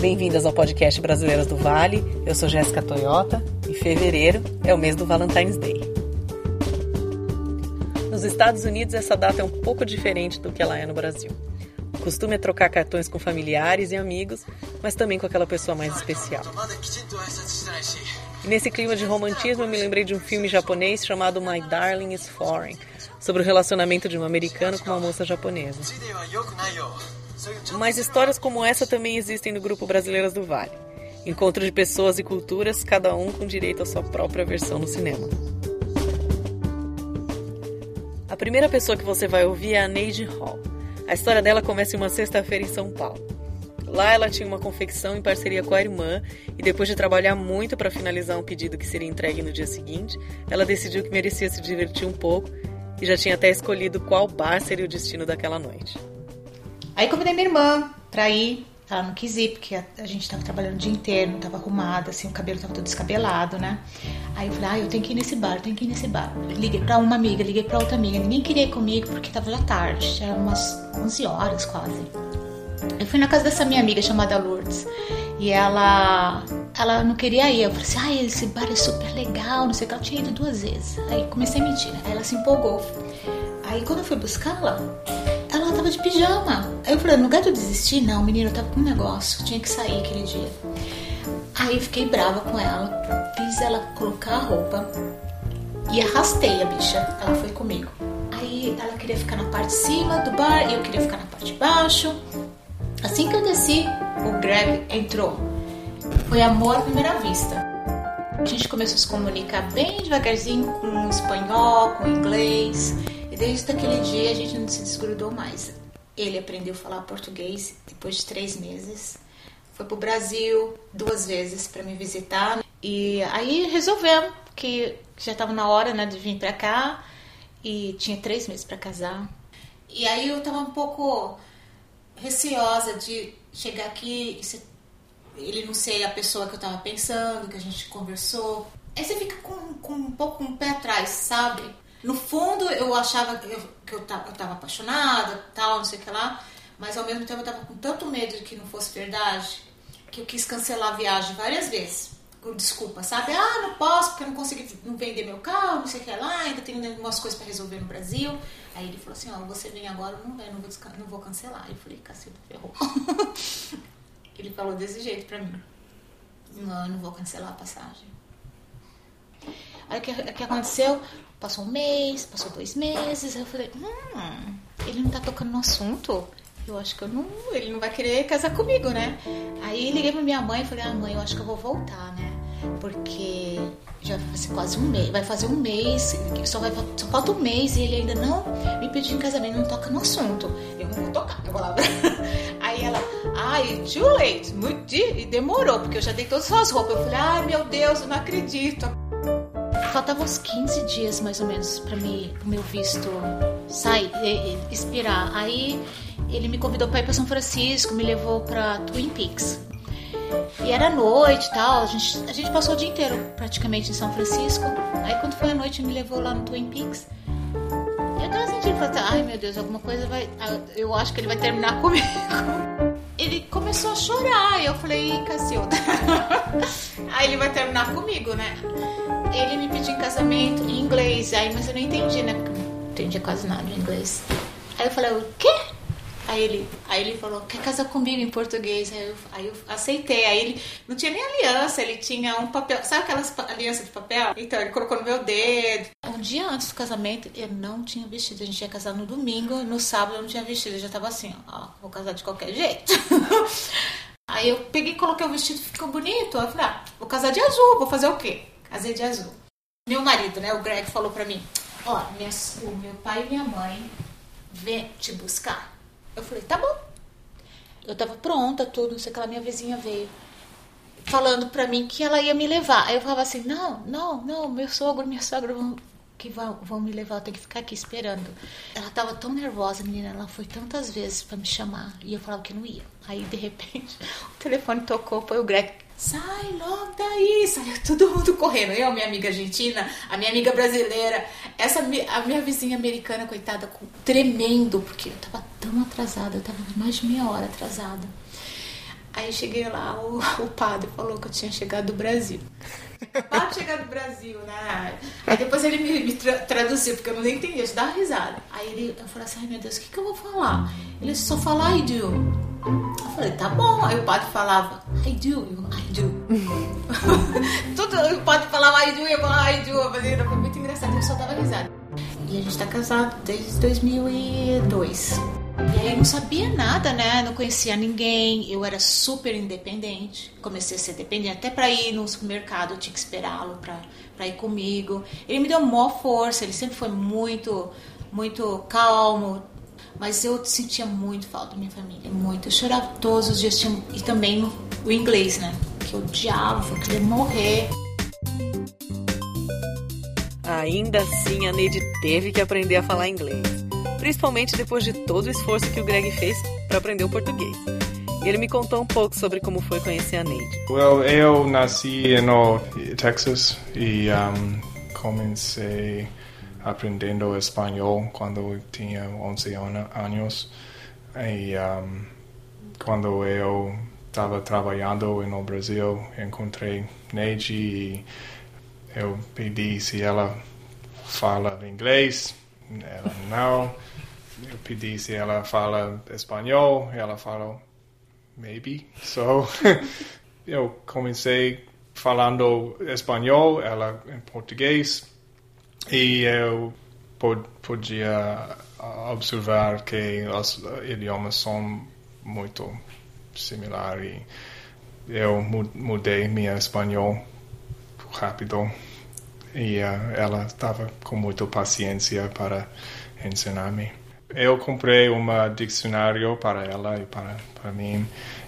Bem-vindas ao podcast Brasileiras do Vale. Eu sou Jéssica Toyota e fevereiro é o mês do Valentine's Day. Nos Estados Unidos, essa data é um pouco diferente do que ela é no Brasil. O costume é trocar cartões com familiares e amigos, mas também com aquela pessoa mais especial. E nesse clima de romantismo, eu me lembrei de um filme japonês chamado My Darling is Foreign, sobre o relacionamento de um americano com uma moça japonesa. Mas histórias como essa também existem no grupo Brasileiras do Vale. Encontro de pessoas e culturas, cada um com direito à sua própria versão no cinema. A primeira pessoa que você vai ouvir é a Neide Hall. A história dela começa em uma sexta-feira em São Paulo. Lá ela tinha uma confecção em parceria com a irmã e depois de trabalhar muito para finalizar um pedido que seria entregue no dia seguinte, ela decidiu que merecia se divertir um pouco e já tinha até escolhido qual bar seria o destino daquela noite. Aí convidei minha irmã pra ir. Ela não quis ir, porque a, gente tava trabalhando o dia inteiro, não tava arrumada, assim, o cabelo tava todo descabelado, né? Aí eu falei, ah, eu tenho que ir nesse bar, eu tenho que ir nesse bar. Liguei pra uma amiga, liguei pra outra amiga. Ninguém queria ir comigo porque tava já tarde, já eram umas 11 horas quase. Eu fui na casa dessa minha amiga chamada Lourdes. E ela ela não queria ir. Eu falei assim, ah, esse bar é super legal, não sei o que. Ela tinha ido duas vezes. Aí comecei a mentir. Aí ela se empolgou. Aí quando eu fui buscá-la, ela tava de pijama. Aí eu falei, no lugar de eu desistir, não, menino, eu tava com um negócio, tinha que sair aquele dia. Aí eu fiquei brava com ela, fiz ela colocar a roupa e arrastei a bicha. Ela foi comigo. Aí ela queria ficar na parte de cima do bar e eu queria ficar na parte de baixo. Assim que eu desci, o Greg entrou. Foi amor à primeira vista. A gente começou a se comunicar bem devagarzinho com espanhol, com inglês desde aquele dia a gente não se desgrudou mais. Ele aprendeu a falar português depois de três meses. Foi pro Brasil duas vezes para me visitar. E aí resolvemos que já estava na hora né, de vir para cá. E tinha três meses para casar. E aí eu tava um pouco receosa de chegar aqui e ele não ser a pessoa que eu tava pensando, que a gente conversou. Aí você fica com, com um pouco um pé atrás, sabe? No fundo, eu achava que eu, que eu, tava, eu tava apaixonada, tal, não sei o que lá, mas ao mesmo tempo eu tava com tanto medo de que não fosse verdade, que eu quis cancelar a viagem várias vezes. Com desculpa, sabe? Ah, não posso porque eu não consegui não vender meu carro, não sei o que lá, ainda tenho algumas coisas para resolver no Brasil. Aí ele falou assim: Ó, você vem agora, não vem, não vou, não vou cancelar. Eu falei: cacete, ferrou. ele falou desse jeito pra mim: Não, eu não vou cancelar a passagem. Aí o que, que aconteceu? Passou um mês, passou dois meses. Eu falei, hum, ele não tá tocando no assunto. Eu acho que eu não, ele não vai querer casar comigo, né? Aí liguei pra minha mãe e falei, ah, mãe, eu acho que eu vou voltar, né? Porque já vai quase um mês, vai fazer um mês, só, vai, só falta um mês e ele ainda não me pediu em casamento, não toca no assunto. Eu não vou tocar, eu vou lá. Aí ela, ai, too late, muito, e demorou, porque eu já dei todas as roupas. Eu falei, ai meu Deus, eu não acredito. Faltavam uns 15 dias mais ou menos para mim, o meu visto sair, expirar. Aí ele me convidou para ir para São Francisco, me levou para Twin Peaks. E era noite e tal, a gente, a gente passou o dia inteiro praticamente em São Francisco. Aí quando foi a noite, me levou lá no Twin Peaks. Eu tava sentindo, falei, ai meu Deus, alguma coisa vai. Eu acho que ele vai terminar comigo. Ele começou a chorar, e eu falei, Cacilda. Aí ele vai terminar comigo, né? Ele me pediu em casamento em inglês, aí, mas eu não entendi, né? Porque não entendia quase nada de inglês. Aí eu falei, o quê? Aí ele, aí ele falou, quer casar comigo em português? Aí eu, aí eu aceitei. Aí ele não tinha nem aliança, ele tinha um papel. Sabe aquelas alianças de papel? Então ele colocou no meu dedo. Um dia antes do casamento, eu não tinha vestido. A gente ia casar no domingo, no sábado eu não tinha vestido. Eu já tava assim, ó, vou casar de qualquer jeito. aí eu peguei, coloquei o vestido, ficou bonito. Aí eu falei, ah, vou casar de azul, vou fazer o quê? Casei de azul. Meu marido, né, o Greg, falou pra mim: Ó, o meu pai e minha mãe vêm te buscar. Eu falei: Tá bom. Eu tava pronta, tudo, não sei o que lá, minha vizinha veio falando pra mim que ela ia me levar. Aí eu falava assim: Não, não, não, meu sogro, minha sogra vão, que vão, vão me levar, eu tenho que ficar aqui esperando. Ela tava tão nervosa, menina, ela foi tantas vezes para me chamar e eu falava que não ia. Aí de repente o telefone tocou, foi o Greg sai logo daí, saiu todo mundo correndo. Eu, minha amiga argentina, a minha amiga brasileira, essa a minha vizinha americana, coitada, com, tremendo, porque eu tava tão atrasada, eu tava mais de meia hora atrasada. Aí cheguei lá, o, o padre falou que eu tinha chegado do Brasil. Pode chegar do Brasil, né? Aí depois ele me, me tra traduziu, porque eu não entendi, eu dava risada. Aí ele, eu falei assim, ai meu Deus, o que, que eu vou falar? Ele só fala I do. Eu falei, tá bom. Aí o padre falava, I do, eu, I do. Tudo, o padre falava I do, eu falava I do. Foi muito engraçado, eu só dava risada. E a gente tá casado desde 2002. E aí eu não sabia nada, né? Não conhecia ninguém. Eu era super independente. Comecei a ser dependente. Até para ir no supermercado eu tinha que esperá-lo para ir comigo. Ele me deu maior força. Ele sempre foi muito, muito calmo. Mas eu sentia muito falta da minha família. Muito. Eu chorava todos os dias. E também o inglês, né? Que eu odiava, eu queria morrer. Ainda assim, a Neide teve que aprender a falar inglês principalmente depois de todo o esforço que o Greg fez para aprender o português. E ele me contou um pouco sobre como foi conhecer a Neide. Well, eu nasci no Texas e um, comecei aprendendo espanhol quando eu tinha 11 anos. E um, quando eu estava trabalhando no Brasil, encontrei Neide e eu pedi se ela fala inglês. Ela não eu pedi se ela fala espanhol, ela falou maybe. So eu comecei falando espanhol, ela em português e eu podia observar que os idiomas são muito similares. Eu mudei meu espanhol rápido. E uh, ela estava com muita paciência para ensinar-me. Eu comprei um dicionário para ela e para, para mim.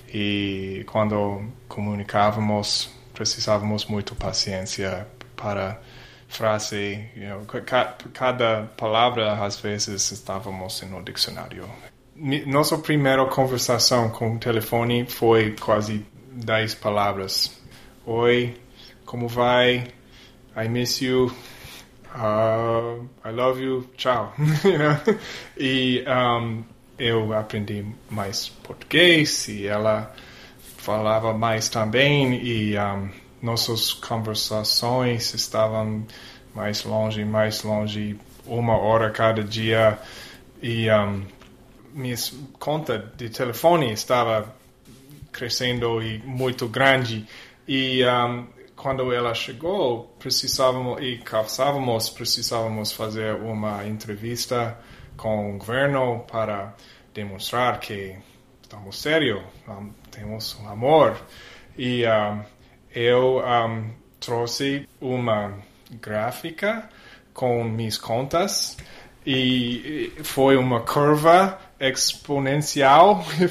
E quando comunicávamos precisávamos muito paciência para frase. You know, cada palavra às vezes estávamos no dicionário nossa primeira conversação com o telefone foi quase 10 palavras. Oi como vai? I miss you. Uh, I love you, tchau. E um, eu aprendi mais português e ela falava mais também e um, nossas conversações estavam mais longe, mais longe, uma hora cada dia e um, minha conta de telefone estava crescendo e muito grande e um, quando ela chegou, precisávamos e caçávamos, precisávamos fazer uma entrevista com o governo para demonstrar que estamos sérios, um, temos um amor. E um, eu trouxe uma gráfica com minhas contas e foi uma curva exponencial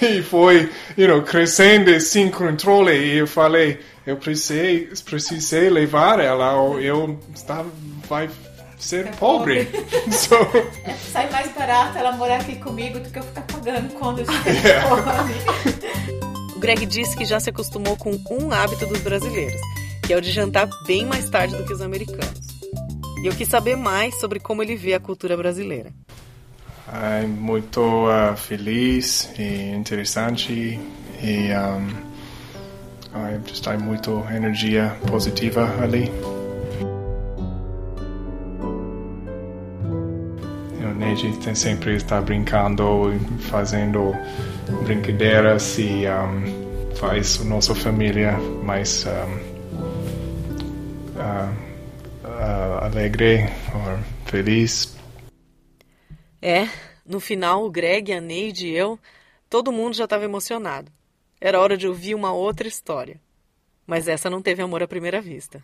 e foi you know, crescendo sem controle e eu falei eu precisei precisei levar ela ou eu estava vai ser é pobre, pobre. so... é, sai mais barato ela morar aqui comigo do que eu ficar pagando quando eu yeah. o Greg disse que já se acostumou com um hábito dos brasileiros que é o de jantar bem mais tarde do que os americanos e eu quis saber mais sobre como ele vê a cultura brasileira. É muito uh, feliz e interessante e um, está muito energia positiva ali. O Neji sempre está brincando, fazendo brincadeiras e um, faz nossa família mais um, uh, uh, alegre ou feliz. É, no final o Greg, a Neide e eu, todo mundo já estava emocionado. Era hora de ouvir uma outra história. Mas essa não teve amor à primeira vista.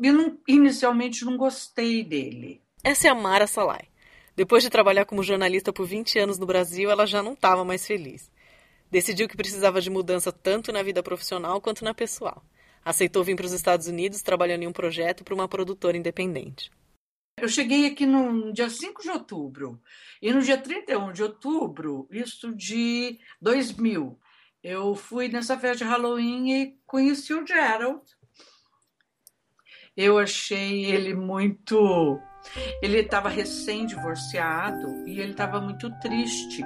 Eu não, inicialmente não gostei dele. Essa é a Mara Salai. Depois de trabalhar como jornalista por 20 anos no Brasil, ela já não estava mais feliz. Decidiu que precisava de mudança tanto na vida profissional quanto na pessoal aceitou vir para os Estados Unidos trabalhando em um projeto para uma produtora independente. Eu cheguei aqui no dia 5 de outubro e no dia 31 de outubro, isso de 2000, eu fui nessa festa de Halloween e conheci o Gerald. Eu achei ele muito. Ele estava recém-divorciado e ele estava muito triste.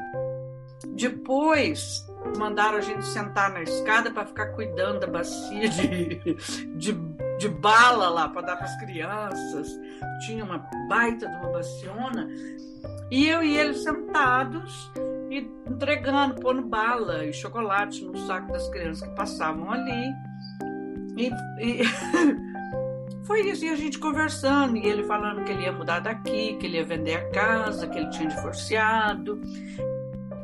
Depois mandaram a gente sentar na escada para ficar cuidando da bacia de, de, de bala lá para dar para as crianças. Tinha uma baita de uma baciona. E eu e ele sentados e entregando, pondo bala e chocolate no saco das crianças que passavam ali. E, e foi isso, e a gente conversando, e ele falando que ele ia mudar daqui, que ele ia vender a casa, que ele tinha divorciado.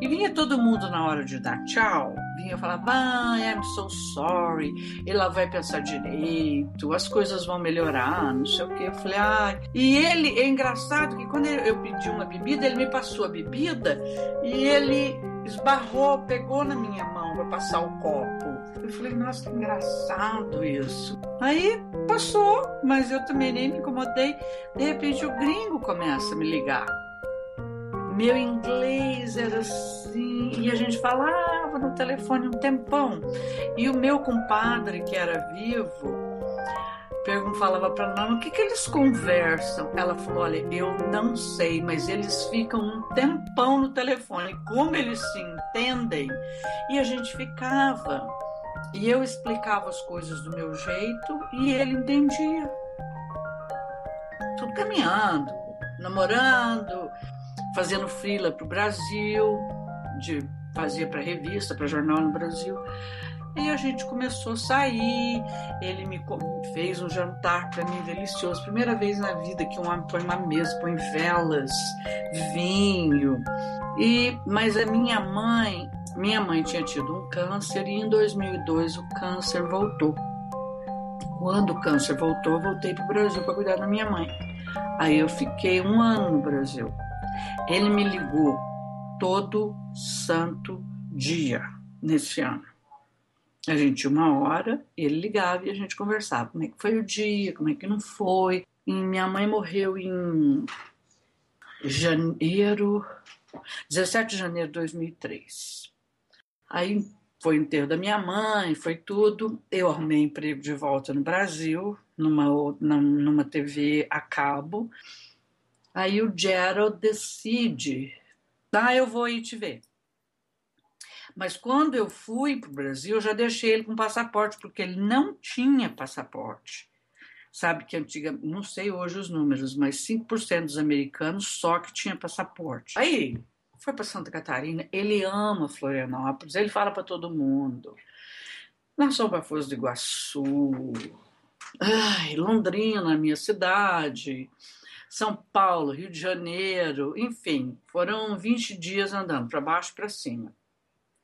E vinha todo mundo na hora de dar tchau, vinha falar, ah, I'm so sorry, ela vai pensar direito, as coisas vão melhorar, não sei o que. Eu falei, ah. E ele, é engraçado que quando eu pedi uma bebida, ele me passou a bebida e ele esbarrou, pegou na minha mão para passar o copo. Eu falei, nossa, que engraçado isso. Aí passou, mas eu também nem me incomodei. De repente o gringo começa a me ligar meu inglês era assim, e a gente falava no telefone um tempão. E o meu compadre, que era vivo, falava para ela, o que, que eles conversam? Ela falou, olha, eu não sei, mas eles ficam um tempão no telefone, como eles se entendem. E a gente ficava. E eu explicava as coisas do meu jeito e ele entendia. Tudo caminhando, namorando, fazendo freela para o Brasil, de fazia para revista, para jornal no Brasil. E a gente começou a sair, ele me fez um jantar para mim delicioso. Primeira vez na vida que um homem põe uma mesa, põe velas, vinho. E mas a minha mãe, minha mãe tinha tido um câncer e em 2002 o câncer voltou. Quando o câncer voltou, eu voltei para o Brasil para cuidar da minha mãe. Aí eu fiquei um ano no Brasil. Ele me ligou todo santo dia nesse ano. A gente uma hora, ele ligava e a gente conversava. Como é que foi o dia, como é que não foi. E minha mãe morreu em janeiro, 17 de janeiro de 2003. Aí foi o enterro da minha mãe, foi tudo. Eu arrumei emprego de volta no Brasil, numa, numa TV a cabo. Aí o Gerald decide, tá, eu vou ir te ver. Mas quando eu fui para o Brasil, eu já deixei ele com passaporte, porque ele não tinha passaporte. Sabe que antiga, não sei hoje os números, mas 5% dos americanos só que tinha passaporte. Aí, foi para Santa Catarina, ele ama Florianópolis, ele fala para todo mundo. Nós somos para Foz do Iguaçu, ai, Londrina, minha cidade. São Paulo, Rio de Janeiro, enfim, foram 20 dias andando para baixo e para cima.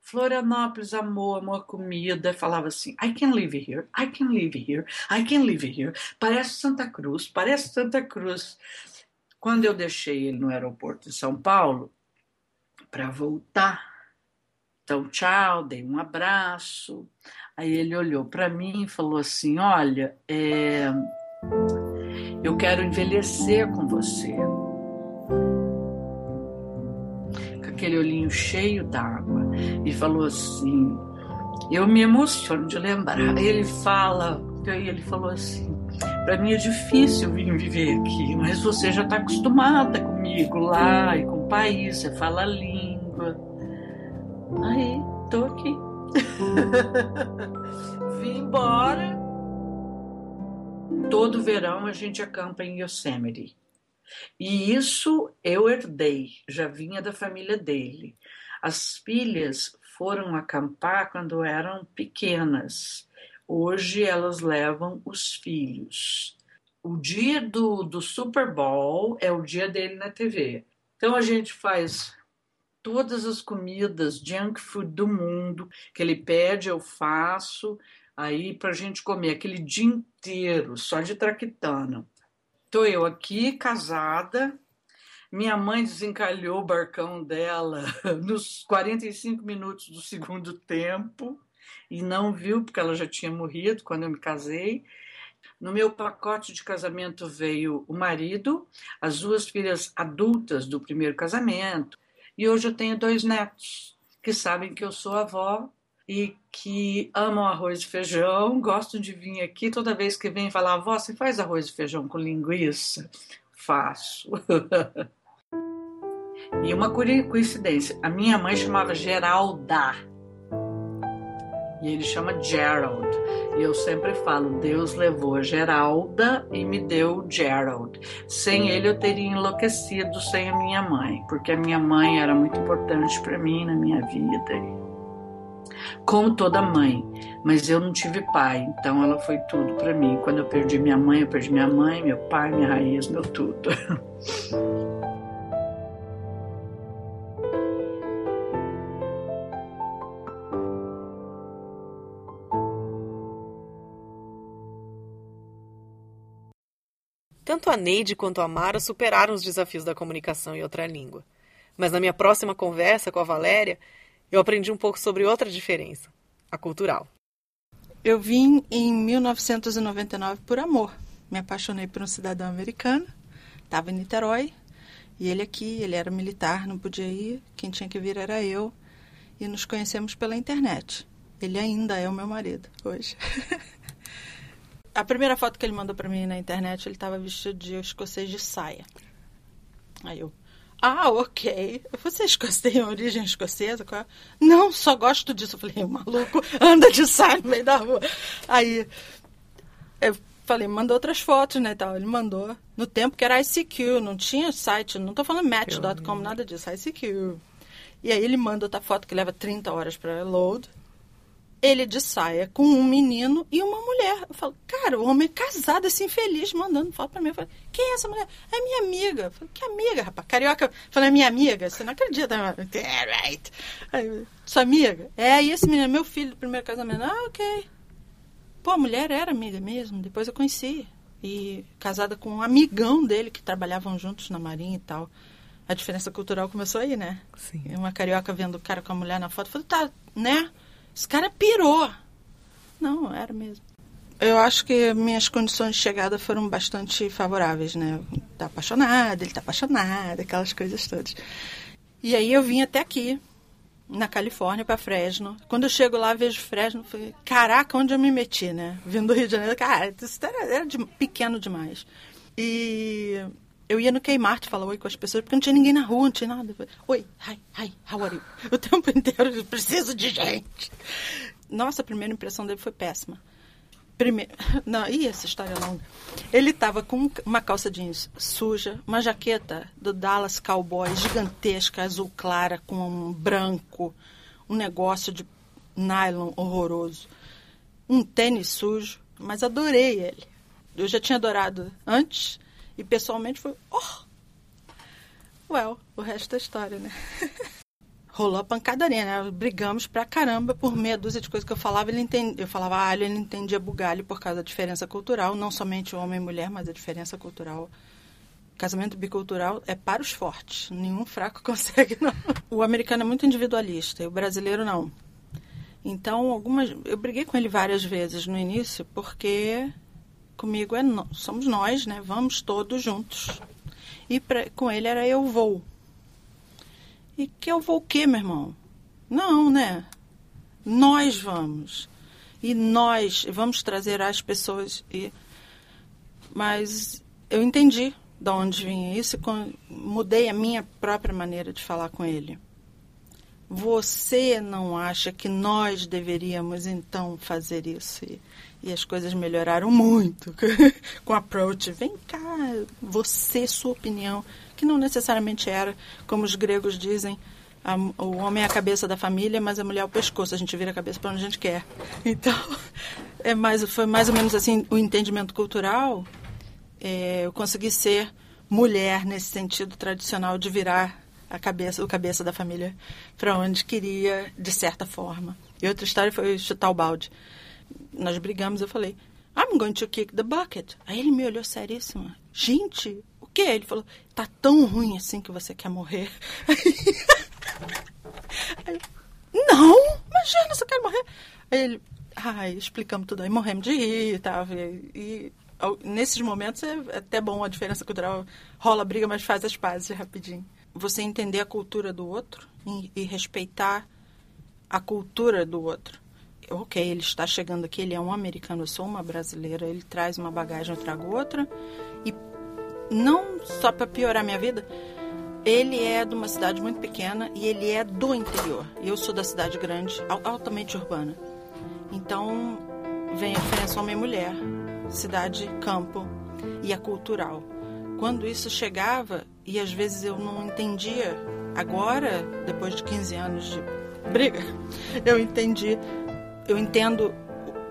Florianópolis, amor, amor, comida, falava assim: I can live here, I can live here, I can live here. Parece Santa Cruz, parece Santa Cruz. Quando eu deixei ele no aeroporto de São Paulo para voltar, então tchau, dei um abraço. Aí ele olhou para mim e falou assim: Olha, é eu quero envelhecer com você. Com aquele olhinho cheio d'água. E falou assim: Eu me emociono de lembrar. Ele fala, ele falou assim: Para mim é difícil vir viver aqui, mas você já está acostumada comigo lá e com o país, você fala a língua. Aí, tô aqui. Vim embora todo verão a gente acampa em Yosemite. E isso eu herdei, já vinha da família dele. As filhas foram acampar quando eram pequenas. Hoje elas levam os filhos. O dia do, do Super Bowl é o dia dele na TV. Então a gente faz todas as comidas junk food do mundo que ele pede, eu faço aí para a gente comer aquele dia inteiro só de traquitana. Estou eu aqui, casada, minha mãe desencalhou o barcão dela nos 45 minutos do segundo tempo e não viu, porque ela já tinha morrido quando eu me casei. No meu pacote de casamento veio o marido, as duas filhas adultas do primeiro casamento, e hoje eu tenho dois netos que sabem que eu sou avó e que amam arroz e feijão, gostam de vir aqui toda vez que vem falar, avó, você faz arroz e feijão com linguiça? Faço. e uma coincidência, a minha mãe chamava Geralda. E ele chama Gerald. E eu sempre falo, Deus levou Geralda e me deu Gerald. Sem ele eu teria enlouquecido sem a minha mãe, porque a minha mãe era muito importante para mim na minha vida. Como toda mãe, mas eu não tive pai, então ela foi tudo para mim. Quando eu perdi minha mãe, eu perdi minha mãe, meu pai, minha raiz, meu tudo. Tanto a Neide quanto a Mara superaram os desafios da comunicação em outra língua. Mas na minha próxima conversa com a Valéria, eu aprendi um pouco sobre outra diferença, a cultural. Eu vim em 1999 por amor. Me apaixonei por um cidadão americano, estava em Niterói, e ele aqui, ele era militar, não podia ir, quem tinha que vir era eu, e nos conhecemos pela internet. Ele ainda é o meu marido hoje. a primeira foto que ele mandou para mim na internet, ele estava vestido de escocês de saia. Aí eu, ah, ok. Vocês têm origem escocesa? É? Não, só gosto disso. Eu falei, maluco, anda de saia no meio da rua. Aí eu falei, manda outras fotos, né, tal. Ele mandou. No tempo que era ICQ, não tinha site, não tô falando match.com, nada disso, ICQ. E aí ele manda outra foto que leva 30 horas para load ele de saia com um menino e uma mulher. Eu falo, cara, o homem casado, assim, feliz, mandando foto pra mim. Eu falo, quem é essa mulher? É minha amiga. Eu falo, que amiga, rapaz? Carioca, falando, é minha amiga. Você não acredita? É, right. Aí, sua amiga? É, e esse menino é meu filho do primeiro casamento. Ah, ok. Pô, a mulher era amiga mesmo, depois eu conheci. E casada com um amigão dele, que trabalhavam juntos na marinha e tal. A diferença cultural começou aí, né? Sim. Uma carioca vendo o cara com a mulher na foto, falou, tá, né? Esse cara pirou. Não, era mesmo. Eu acho que minhas condições de chegada foram bastante favoráveis, né? Tá apaixonada, ele tá apaixonado, aquelas coisas todas. E aí eu vim até aqui, na Califórnia, para Fresno. Quando eu chego lá, vejo Fresno, falei, caraca, onde eu me meti, né? Vindo do Rio de Janeiro, cara, isso era, era de, pequeno demais. E eu ia no Kmart falar oi com as pessoas, porque não tinha ninguém na rua, não tinha nada. Oi, hi, hi, how are you? O tempo inteiro, eu preciso de gente. Nossa, a primeira impressão dele foi péssima. Primeiro, não, ih, essa história é longa. Ele estava com uma calça jeans suja, uma jaqueta do Dallas Cowboy gigantesca, azul clara, com um branco, um negócio de nylon horroroso, um tênis sujo, mas adorei ele. Eu já tinha adorado antes, e pessoalmente foi, oh! Well, o resto da história, né? Rolou a pancadaria, né? Brigamos pra caramba por meia dúzia de coisas que eu falava. Ele entendia, eu falava alho, ele entendia bugalho por causa da diferença cultural. Não somente homem e mulher, mas a diferença cultural. Casamento bicultural é para os fortes. Nenhum fraco consegue, não. O americano é muito individualista e o brasileiro não. Então, algumas. Eu briguei com ele várias vezes no início, porque comigo é somos nós, né? Vamos todos juntos. E pra, com ele era eu vou. E que eu vou o quê, meu irmão? Não, né? Nós vamos. E nós vamos trazer as pessoas. E... Mas eu entendi de onde vinha isso e mudei a minha própria maneira de falar com ele. Você não acha que nós deveríamos então fazer isso? E, e as coisas melhoraram muito com o approach. Vem cá, você, sua opinião, que não necessariamente era, como os gregos dizem, a, o homem é a cabeça da família, mas a mulher é o pescoço. A gente vira a cabeça para onde a gente quer. Então, é mais, foi mais ou menos assim o entendimento cultural. É, eu consegui ser mulher nesse sentido tradicional de virar a cabeça, o cabeça da família para onde queria, de certa forma. E outra história foi chutar o balde. Nós brigamos, eu falei, I'm going to kick the bucket. Aí ele me olhou seríssimo. Gente, o que? Ele falou, tá tão ruim assim que você quer morrer. Aí, não, imagina, você quer morrer. Aí ele, ai, explicamos tudo aí, morremos de rir e tal. E, nesses momentos é até bom a diferença cultural. Rola briga, mas faz as pazes rapidinho você entender a cultura do outro e, e respeitar a cultura do outro. Ok, ele está chegando aqui, ele é um americano, eu sou uma brasileira, ele traz uma bagagem, eu trago outra. E não só para piorar minha vida, ele é de uma cidade muito pequena e ele é do interior. Eu sou da cidade grande, altamente urbana. Então vem a diferença homem e mulher, cidade, campo e a cultural. Quando isso chegava, e às vezes eu não entendia, agora, depois de 15 anos de briga, eu entendi, eu entendo,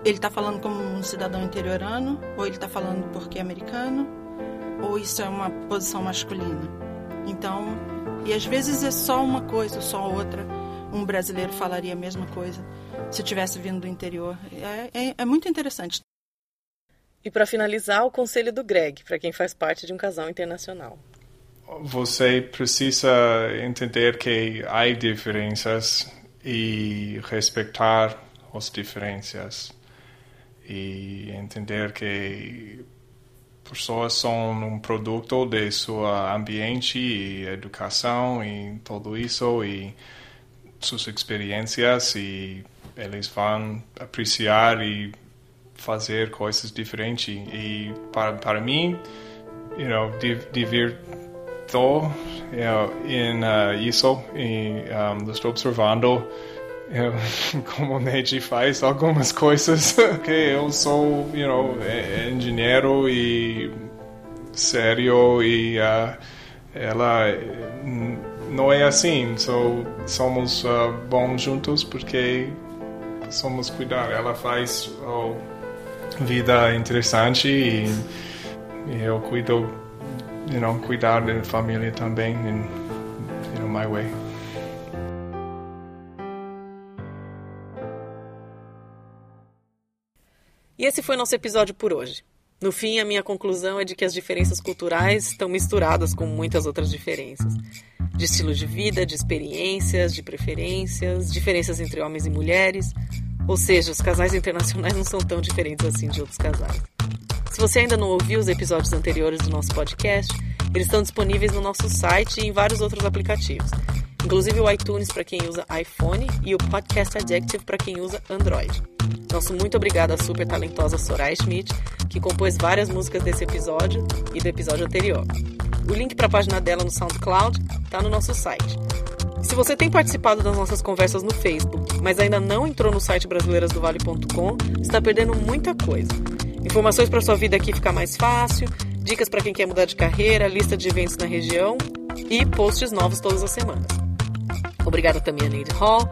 ele está falando como um cidadão interiorano, ou ele está falando porque é americano, ou isso é uma posição masculina. Então, e às vezes é só uma coisa, só outra. Um brasileiro falaria a mesma coisa se tivesse vindo do interior. É, é, é muito interessante. E para finalizar, o conselho do Greg, para quem faz parte de um casal internacional. Você precisa entender que há diferenças e respeitar as diferenças e entender que pessoas são um produto de seu ambiente e educação e tudo isso e suas experiências e eles vão apreciar e fazer coisas diferentes. E para para mim you know divirto you know, em uh, isso e um, estou observando como Neji faz algumas coisas que eu sou you know engenheiro e sério e uh, ela não é assim. So, somos uh, bons juntos porque somos cuidar. Ela faz oh, vida interessante e, e eu cuido you know cuidar da família também in you know my way E esse foi nosso episódio por hoje. No fim, a minha conclusão é de que as diferenças culturais estão misturadas com muitas outras diferenças. De estilo de vida, de experiências, de preferências, diferenças entre homens e mulheres. Ou seja, os casais internacionais não são tão diferentes assim de outros casais. Se você ainda não ouviu os episódios anteriores do nosso podcast, eles estão disponíveis no nosso site e em vários outros aplicativos, inclusive o iTunes para quem usa iPhone e o Podcast Adjective para quem usa Android. Nosso muito obrigado à super talentosa Soraya Schmidt, que compôs várias músicas desse episódio e do episódio anterior. O link para a página dela no SoundCloud está no nosso site. Se você tem participado das nossas conversas no Facebook, mas ainda não entrou no site brasileirasdovale.com, está perdendo muita coisa. Informações para sua vida aqui ficar mais fácil, dicas para quem quer mudar de carreira, lista de eventos na região e posts novos todas as semanas. Obrigada também a Neide Hall,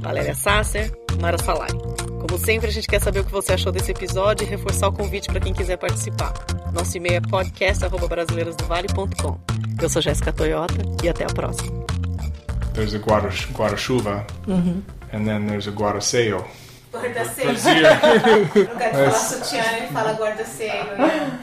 Valéria Sasser, Mara Salari. Como sempre, a gente quer saber o que você achou desse episódio e reforçar o convite para quem quiser participar. Nosso e-mail é podcast.brasileirasdovale.com. Eu sou Jéssica Toyota e até a próxima. There's a guarda-chuva, Uhum. and then there's a guarda-seio. Guarda-seio. Lugar de falar sutiã, ele fala guarda-seio. né?